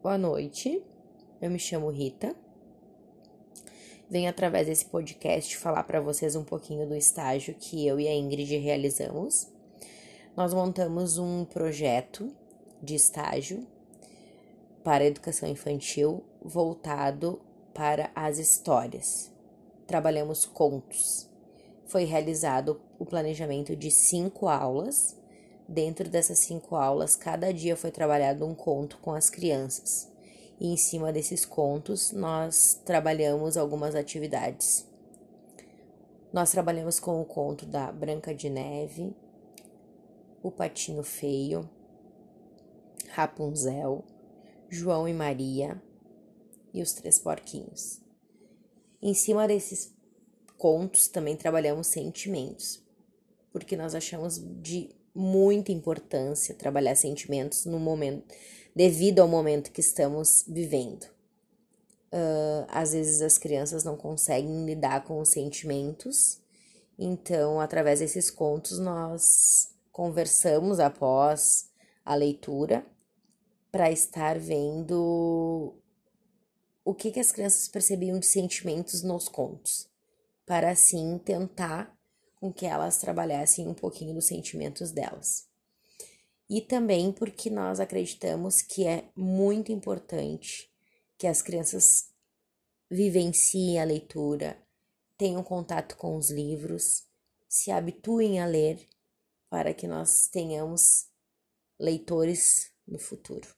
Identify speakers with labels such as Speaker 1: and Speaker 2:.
Speaker 1: Boa noite, eu me chamo Rita. Venho através desse podcast falar para vocês um pouquinho do estágio que eu e a Ingrid realizamos. Nós montamos um projeto de estágio para educação infantil voltado para as histórias. Trabalhamos contos. Foi realizado o planejamento de cinco aulas Dentro dessas cinco aulas, cada dia foi trabalhado um conto com as crianças. E em cima desses contos, nós trabalhamos algumas atividades. Nós trabalhamos com o conto da Branca de Neve, O Patinho Feio, Rapunzel, João e Maria e os Três Porquinhos. Em cima desses contos também trabalhamos sentimentos, porque nós achamos de muita importância trabalhar sentimentos no momento, devido ao momento que estamos vivendo. Uh, às vezes as crianças não conseguem lidar com os sentimentos, então, através desses contos, nós conversamos após a leitura para estar vendo o que, que as crianças percebiam de sentimentos nos contos, para assim tentar com que elas trabalhassem um pouquinho dos sentimentos delas. E também porque nós acreditamos que é muito importante que as crianças vivenciem a leitura, tenham contato com os livros, se habituem a ler, para que nós tenhamos leitores no futuro.